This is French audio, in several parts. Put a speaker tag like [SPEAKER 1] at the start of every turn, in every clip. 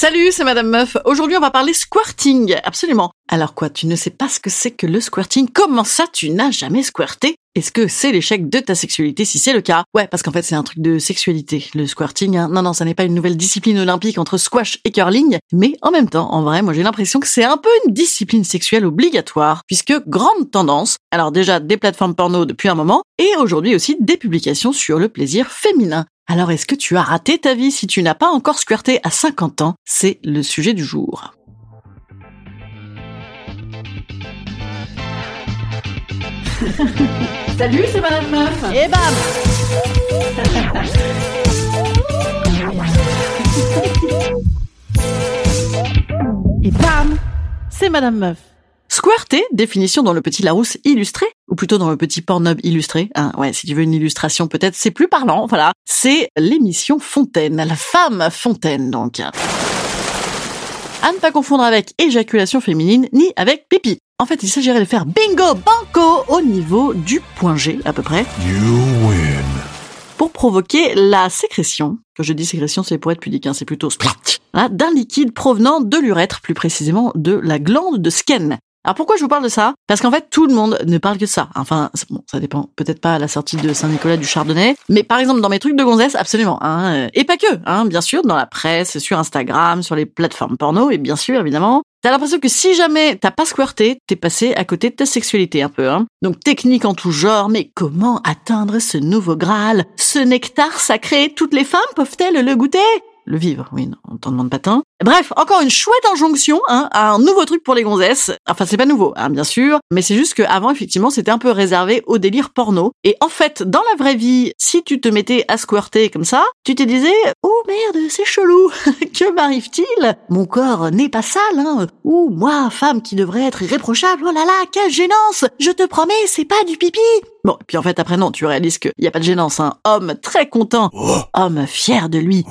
[SPEAKER 1] Salut, c'est Madame Meuf. Aujourd'hui, on va parler squirting. Absolument. Alors quoi, tu ne sais pas ce que c'est que le squirting? Comment ça, tu n'as jamais squirté? Est-ce que c'est l'échec de ta sexualité? Si c'est le cas Ouais, parce qu'en fait, c'est un truc de sexualité, le squirting. Hein. Non, non, ça n'est pas une nouvelle discipline olympique entre squash et curling, mais en même temps, en vrai, moi j'ai l'impression que c'est un peu une discipline sexuelle obligatoire, puisque grande tendance, alors déjà des plateformes porno depuis un moment, et aujourd'hui aussi des publications sur le plaisir féminin. Alors est-ce que tu as raté ta vie si tu n'as pas encore squirté à 50 ans? C'est le sujet du jour. Salut, c'est Madame Meuf. Et bam! Et bam! C'est Madame Meuf Squirter, définition dans le petit Larousse illustré, ou plutôt dans le petit Pornhub illustré. Hein, ouais, si tu veux une illustration, peut-être c'est plus parlant. Voilà, c'est l'émission Fontaine, la femme Fontaine, donc. À ne pas confondre avec éjaculation féminine ni avec pipi. En fait, il s'agirait de faire bingo banco au niveau du point G à peu près.
[SPEAKER 2] You win.
[SPEAKER 1] Pour provoquer la sécrétion, quand je dis sécrétion, c'est pour être pudique, hein, c'est plutôt splat, hein, d'un liquide provenant de l'urètre, plus précisément de la glande de Skene. Alors pourquoi je vous parle de ça? Parce qu'en fait tout le monde ne parle que de ça. Enfin bon, ça dépend peut-être pas à la sortie de Saint-Nicolas du Chardonnay, mais par exemple dans mes trucs de gonzesse, absolument. Hein, et pas que, hein, bien sûr, dans la presse, sur Instagram, sur les plateformes porno, et bien sûr évidemment. T'as l'impression que si jamais t'as pas squirté, t'es passé à côté de ta sexualité un peu. Hein. Donc technique en tout genre, mais comment atteindre ce nouveau Graal? Ce nectar sacré, toutes les femmes peuvent-elles le goûter? Le vivre, oui, on t'en demande pas tant. Bref, encore une chouette injonction, hein, à un nouveau truc pour les gonzesses. Enfin, c'est pas nouveau, hein, bien sûr, mais c'est juste qu'avant, effectivement, c'était un peu réservé au délire porno. Et en fait, dans la vraie vie, si tu te mettais à squirter comme ça, tu te disais, oh merde, c'est chelou, que m'arrive-t-il? Mon corps n'est pas sale, hein. Ou moi, femme qui devrait être irréprochable, oh là là, quelle gênance Je te promets, c'est pas du pipi Bon, et puis en fait, après, non, tu réalises qu'il n'y a pas de gênance, hein. Homme très content, homme fier de lui,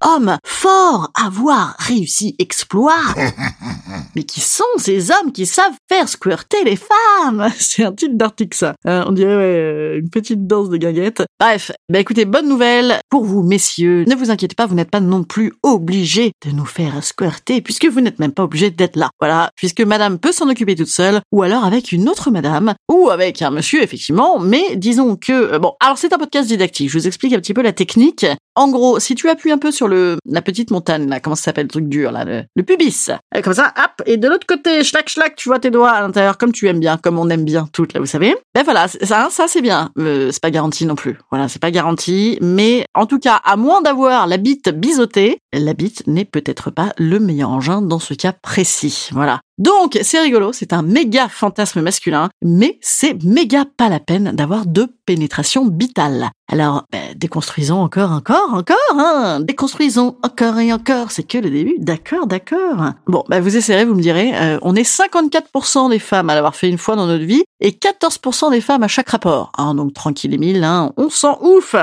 [SPEAKER 1] homme fort à voir réussi exploit. Mais qui sont ces hommes qui savent faire squirter les femmes? C'est un titre d'article, ça. Euh, on dirait ouais, euh, une petite danse de guinguette. Bref, bah écoutez, bonne nouvelle pour vous, messieurs. Ne vous inquiétez pas, vous n'êtes pas non plus obligés de nous faire squirter, puisque vous n'êtes même pas obligés d'être là. Voilà, puisque madame peut s'en occuper toute seule, ou alors avec une autre madame, ou avec un monsieur, effectivement, mais disons que... euh, Bon, alors c'est un podcast didactique, je vous explique un petit peu la technique. En gros, si tu appuies un peu sur le la petite montagne, là, comment ça s'appelle le truc dur, là, le, le pubis, euh, comme ça, hop, et de l'autre côté, schlac, schlac, tu vois tes doigts à l'intérieur, comme tu aimes bien, comme on aime bien toutes, là, vous savez. Ben voilà, ça, ça c'est bien. Euh, c'est pas garanti non plus. Voilà, c'est pas garanti, mais en tout cas, à moins d'avoir la bite biseautée, la bite n'est peut-être pas le meilleur engin dans ce cas précis. Voilà. Donc, c'est rigolo, c'est un méga fantasme masculin, mais c'est méga pas la peine d'avoir de pénétration bitale. Alors, ben, déconstruisons encore, encore, encore, hein Déconstruisons encore et encore, c'est que le début, d'accord, d'accord. Bon, ben, vous essayerez, vous me direz, euh, on est 54% des femmes à l'avoir fait une fois dans notre vie, et 14% des femmes à chaque rapport. Hein, donc, tranquille Émile, hein, on s'en ouf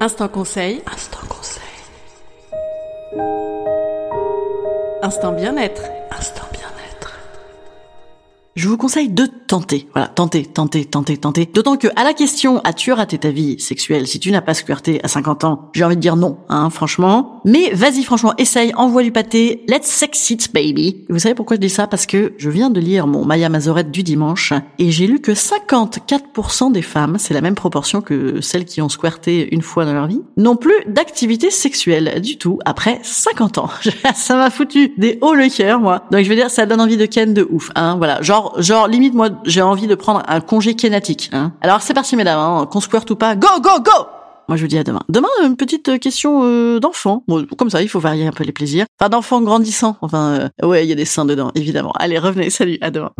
[SPEAKER 1] Instant conseil. Instant conseil. Instant bien-être. Instant. Je vous conseille de tenter. Voilà, tenter, tenter, tenter, tenter. D'autant que à la question as-tu raté ta vie sexuelle? Si tu n'as pas squirté à 50 ans, j'ai envie de dire non, hein, franchement. Mais vas-y, franchement, essaye, envoie du pâté, let's sex it, baby. Vous savez pourquoi je dis ça? Parce que je viens de lire mon Maya Mazorette du dimanche et j'ai lu que 54% des femmes, c'est la même proportion que celles qui ont squirté une fois dans leur vie, n'ont plus d'activité sexuelle du tout après 50 ans. ça m'a foutu des hauts le cœur, moi. Donc je veux dire, ça donne envie de ken de ouf, hein. Voilà, genre, genre limite moi, j'ai envie de prendre un congé kénatique. Hein. Alors c'est parti, mesdames, hein, qu'on squirt ou pas, go, go, go moi, je vous dis à demain. Demain, une petite question euh, d'enfant. Bon, comme ça, il faut varier un peu les plaisirs. Enfin, d'enfants grandissants. Enfin, euh, ouais, il y a des seins dedans, évidemment. Allez, revenez. Salut, à demain.